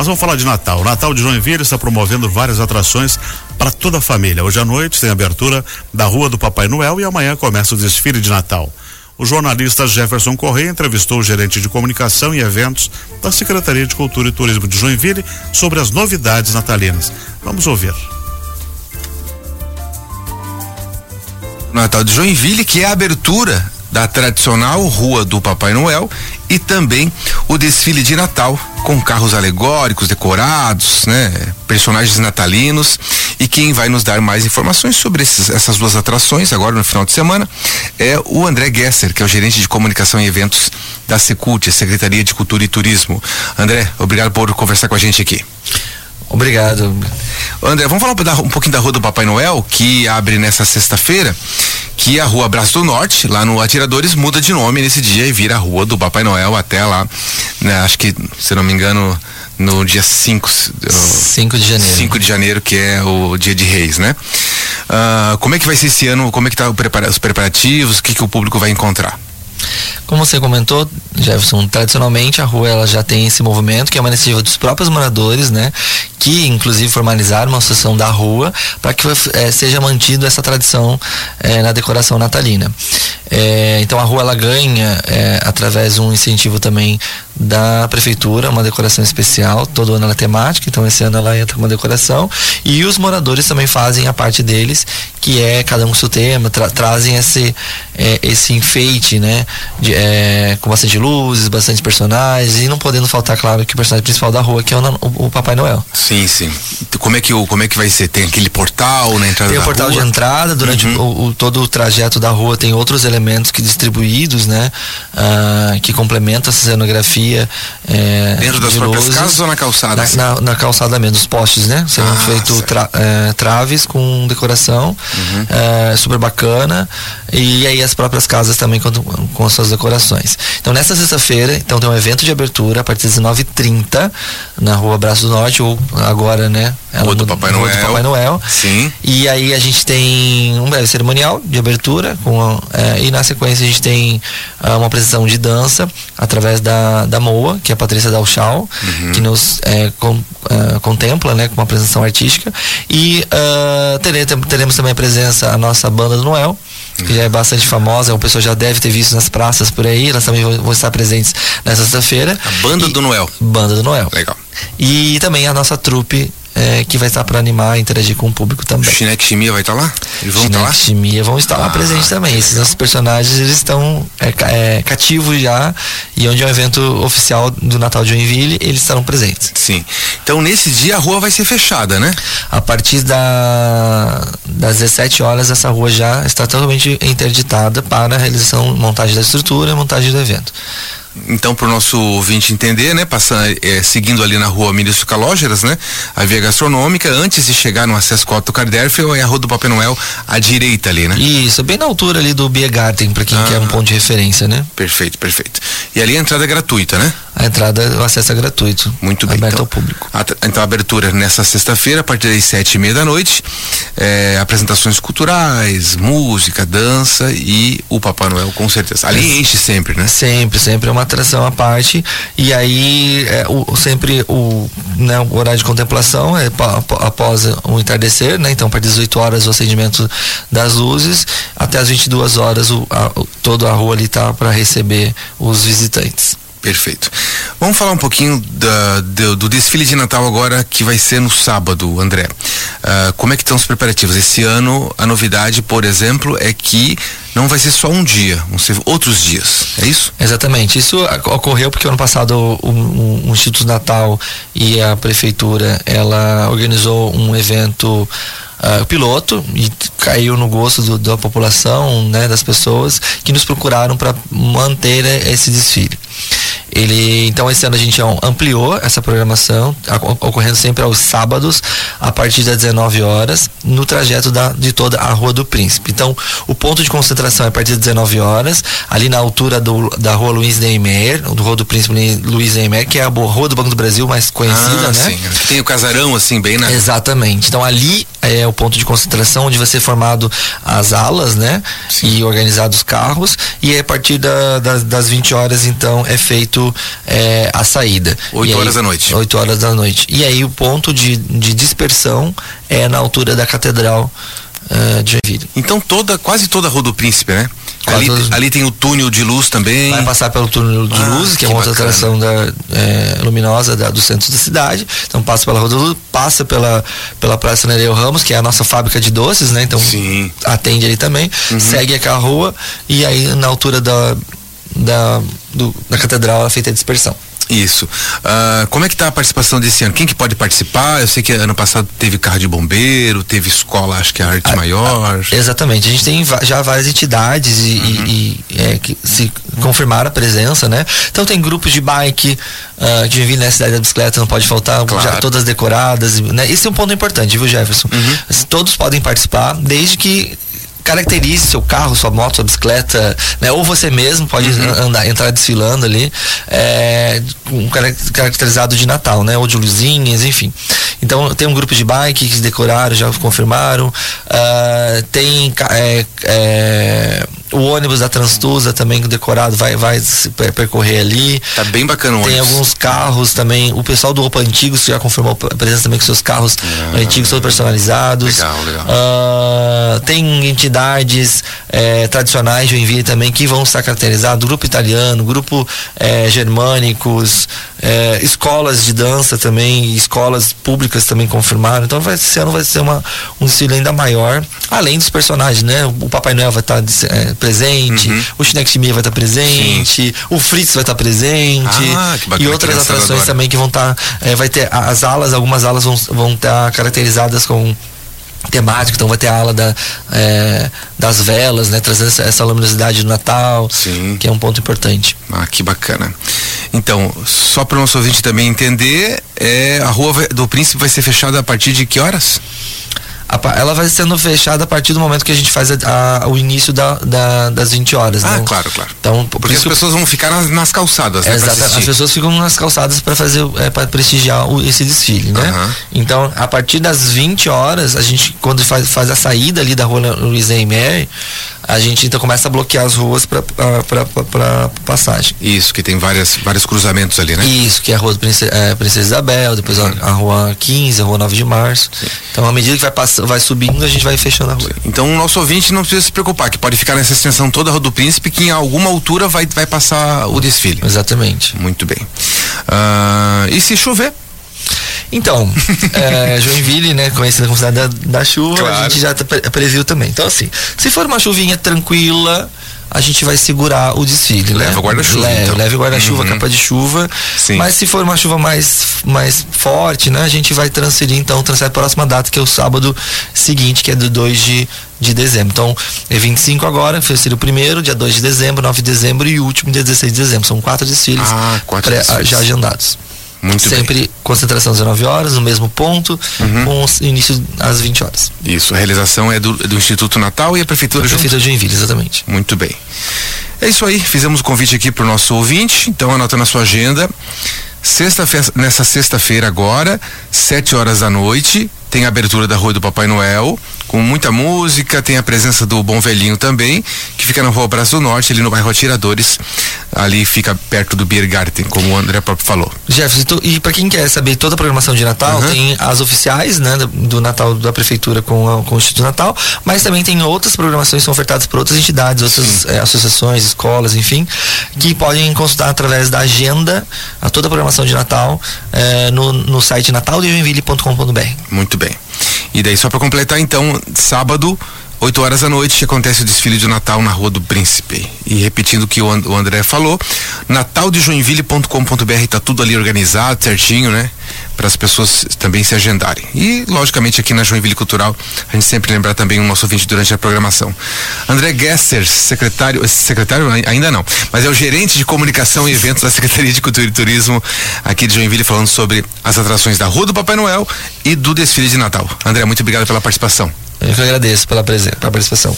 Mas vamos falar de Natal. O Natal de Joinville está promovendo várias atrações para toda a família. Hoje à noite tem abertura da Rua do Papai Noel e amanhã começa o desfile de Natal. O jornalista Jefferson Correia entrevistou o gerente de comunicação e eventos da Secretaria de Cultura e Turismo de Joinville sobre as novidades natalinas. Vamos ouvir. Natal de Joinville, que é a abertura da tradicional Rua do Papai Noel e também o desfile de Natal com carros alegóricos, decorados, né, personagens natalinos e quem vai nos dar mais informações sobre esses, essas duas atrações agora no final de semana é o André Gesser, que é o gerente de comunicação e eventos da Secult, Secretaria de Cultura e Turismo. André, obrigado por conversar com a gente aqui. Obrigado. André, vamos falar um pouquinho da Rua do Papai Noel, que abre nessa sexta-feira, que a Rua Braço do Norte, lá no Atiradores, muda de nome nesse dia e vira a Rua do Papai Noel até lá, né, acho que, se não me engano, no dia 5 5 de janeiro. 5 de janeiro, que é o dia de Reis, né? Uh, como é que vai ser esse ano? Como é que tá os preparativos? O que, que o público vai encontrar? Como você comentou, Jefferson, tradicionalmente a rua ela já tem esse movimento que é uma iniciativa dos próprios moradores, né? Que inclusive formalizaram uma associação da rua para que é, seja mantido essa tradição é, na decoração natalina. É, então a rua ela ganha através de um incentivo também da prefeitura, uma decoração especial, todo ano ela é temática, então esse ano ela entra com uma decoração e os moradores também fazem a parte deles, que é cada um seu tema, tra trazem esse, esse enfeite, né? De, com bastante luzes, bastante personagens e não podendo faltar, claro, que o personagem principal da rua, que é o, o, o Papai Noel. Sim, sim. Como é que o como é que vai ser? Tem aquele portal na entrada Tem o portal rua? de entrada, durante uhum. o, o, todo o trajeto da rua tem outros elementos que distribuídos, né? Ah, que complementam essa cenografia. É, Dentro das próprias luzes, casas ou na calçada? Na, na, na, calçada mesmo, os postes, né? Serão ah, feitos tra, é, traves com decoração, uhum. é, super bacana. E aí as próprias casas também com, com suas decorações. Então nessa sexta-feira, então tem um evento de abertura a partir das 19h30 na rua Braço do Norte, ou agora, né? Rua do Papai Noel. do Papai Noel. Sim. E aí a gente tem um breve cerimonial de abertura com, é, e na sequência a gente tem uh, uma apresentação de dança através da, da Moa, que é a Patrícia Dalchal, uhum. que nos é, com, uh, contempla né, com uma apresentação artística. E uh, teremos, teremos também a presença a nossa banda do Noel que já é bastante famosa, o pessoal já deve ter visto nas praças por aí, elas também vão, estar presentes nessa sexta-feira. A Banda e, do Noel. Banda do Noel. Legal. E também a nossa trupe é, que vai estar para animar e interagir com o público também. Chineque Chimia vai estar lá? Eles vão estar lá? Chimia vão estar ah, lá presentes também. Esses nossos personagens eles estão é, é, cativos já e onde é um evento oficial do Natal de Joinville, eles estarão presentes. Sim. Então nesse dia a rua vai ser fechada, né? A partir da, das 17 horas essa rua já está totalmente interditada para a realização, montagem da estrutura, montagem do evento. Então, para o nosso ouvinte entender, né, passando, é, seguindo ali na rua Ministro Calógeras, né, a via gastronômica, antes de chegar no acesso Cotto Carderfel, é a rua do Papai Noel à direita ali, né? Isso, bem na altura ali do Biergarten, para quem ah, quer um ponto de referência, né? Perfeito, perfeito. E ali a entrada é gratuita, né? A entrada, o acesso é gratuito. Muito bem. Aberto então, ao público. A, então, a abertura nessa sexta-feira, a partir das sete e meia da noite, é, apresentações culturais, música, dança e o Papai Noel, com certeza. Ali é. enche sempre, né? Sempre, sempre é uma atração à parte. E aí, é, o, sempre o, né, o horário de contemplação é após o entardecer, né? Então, a partir das 18 horas o acendimento das luzes, até as 22 horas o, a, toda a rua ali tá para receber os visitantes. Perfeito. Vamos falar um pouquinho da, do, do, desfile de Natal agora que vai ser no sábado, André. Uh, como é que estão os preparativos? Esse ano a novidade, por exemplo, é que não vai ser só um dia, vão ser outros dias, é isso? Exatamente. Isso ocorreu porque ano passado o, o, o Instituto Natal e a prefeitura ela organizou um evento uh, piloto e caiu no gosto do, da população, né, das pessoas que nos procuraram para manter esse desfile. Ele, então esse ano a gente ampliou essa programação, ocorrendo sempre aos sábados, a partir das 19 horas, no trajeto da, de toda a Rua do Príncipe. Então, o ponto de concentração é a partir das 19 horas, ali na altura do, da Rua Luiz Neymer, do Rua do Príncipe Luiz Neymer, que é a Rua do Banco do Brasil mais conhecida, ah, né? Sim. Tem o casarão assim bem na. Exatamente. Então ali é o ponto de concentração onde vai ser formado as alas, né? Sim. E organizados os carros. E a partir da, das, das 20 horas, então, é feito é, a saída. 8 horas da noite. 8 horas da noite. E aí o ponto de, de dispersão é na altura da catedral uh, de Joinville. Então toda, quase toda a Rua do Príncipe, né? Ali, ali, tem o túnel de luz também. Vai passar pelo túnel de ah, luz, que, que, é uma outra atração da, é, luminosa da, do centro da cidade. Então passa pela Rua do Luz, passa pela, pela Praça Nereu Ramos, que é a nossa fábrica de doces, né? Então Sim. atende ali também. Uhum. Segue aquela rua e aí na altura da, da, do, da catedral ela é feita a dispersão. Isso. Uh, como é que está a participação desse ano? Quem que pode participar? Eu sei que ano passado teve carro de bombeiro, teve escola, acho que a arte a, maior. A, exatamente. A gente tem já várias entidades e, uhum. e, e é, que se confirmaram a presença, né? Então tem grupos de bike, uh, de vir na cidade da bicicleta, não pode faltar, claro. já todas decoradas, né? Esse é um ponto importante, viu, Jefferson? Uhum. Todos podem participar, desde que caracterize seu carro, sua moto, sua bicicleta, né? Ou você mesmo pode uhum. andar, entrar desfilando ali, é, um caracterizado de Natal, né? Ou de luzinhas, enfim. Então tem um grupo de bike que decoraram, já confirmaram. Uh, tem é, é, o ônibus da Transtusa também decorado vai, vai percorrer ali. Tá bem bacana o Tem ônibus. alguns carros também. O pessoal do Opa Antigos já confirmou a presença também com seus carros ah, antigos todos personalizados. Legal, legal. Uh, tem entidades é, tradicionais de Joinville também que vão estar caracterizados. Grupo italiano, grupo é, germânicos, é, escolas de dança também, escolas públicas também confirmaram. Então vai, esse ano vai ser uma, um desfile ainda maior. Além dos personagens, né? O Papai Noel vai estar é, presente, uhum. o Schneck vai estar presente, Sim. o Fritz vai estar presente ah, e outras atrações também que vão estar, vai ter as alas, algumas alas vão, vão estar caracterizadas com temático, então vai ter a ala da, é, das velas, né, trazendo essa, essa, luminosidade do Natal, Sim. que é um ponto importante. Ah, que bacana. Então, só para o nosso ouvinte também entender, é, a Rua do Príncipe vai ser fechada a partir de que horas? Ela vai sendo fechada a partir do momento que a gente faz a, o início da, da, das 20 horas. Ah, né? claro, claro. Então, por Porque as pessoas vão ficar nas, nas calçadas, né? Exato, as pessoas ficam nas calçadas para fazer é, para prestigiar o, esse desfile, né? Uhum. Então, a partir das 20 horas, a gente quando faz, faz a saída ali da rua Luiz Mary, a gente então começa a bloquear as ruas para passagem. Isso, que tem várias, vários cruzamentos ali, né? Isso, que é a rua Princesa, é, Princesa Isabel, depois a, a, rua 15, a rua 9 de março. Sim. Então, à medida que vai, pass vai subindo, a gente vai fechando a rua. Então, o nosso ouvinte não precisa se preocupar, que pode ficar nessa extensão toda a Rua do Príncipe, que em alguma altura vai, vai passar o desfile. Exatamente. Muito bem. Uh, e se chover? Então, é, Joinville, né, conhecida como cidade da, da chuva, claro. a gente já tá previu também. Então, assim, se for uma chuvinha tranquila, a gente vai segurar o desfile. Leva né? guarda-chuva. Leve, então. leve guarda-chuva, uhum. capa de chuva. Sim. Mas se for uma chuva mais, mais forte, né? A gente vai transferir, então, transferir a próxima data, que é o sábado seguinte, que é do 2 de, de dezembro. Então, é 25 agora, foi o primeiro, dia 2 de dezembro, 9 de dezembro e o último dia 16 de dezembro. São quatro desfiles, ah, quatro desfiles. já agendados. Muito Sempre bem. concentração às 19 horas, no mesmo ponto, uhum. com início às 20 horas. Isso, a realização é do, do Instituto Natal e a Prefeitura a Prefeitura de Joinville, exatamente. Muito bem. É isso aí, fizemos o convite aqui para o nosso ouvinte, então anota na sua agenda. Sexta nessa sexta-feira agora, 7 horas da noite, tem a abertura da Rua do Papai Noel com muita música, tem a presença do Bom Velhinho também, que fica na Rua Braço do Norte, ali no bairro Atiradores, ali fica perto do Biergarten, como o André próprio falou. Jefferson, e para quem quer saber toda a programação de Natal, uhum. tem as oficiais, né, do Natal da Prefeitura com, a, com o Instituto Natal, mas também tem outras programações que são ofertadas por outras entidades, outras é, associações, escolas, enfim, que podem consultar através da agenda a toda a programação de Natal é, no, no site nataldejoinville.com.br. Muito bem. E daí, só para completar, então, sábado, 8 horas da noite, acontece o desfile de Natal na Rua do Príncipe. E repetindo o que o André falou, nataldejoinville.com.br tá tudo ali organizado, certinho, né? Para as pessoas também se agendarem. E, logicamente, aqui na Joinville Cultural, a gente sempre lembrar também o nosso ouvinte durante a programação. André Gesser, secretário, secretário ainda não, mas é o gerente de comunicação e eventos da Secretaria de Cultura e Turismo aqui de Joinville, falando sobre as atrações da Rua do Papai Noel e do desfile de Natal. André, muito obrigado pela participação. Eu que agradeço pela, pela participação.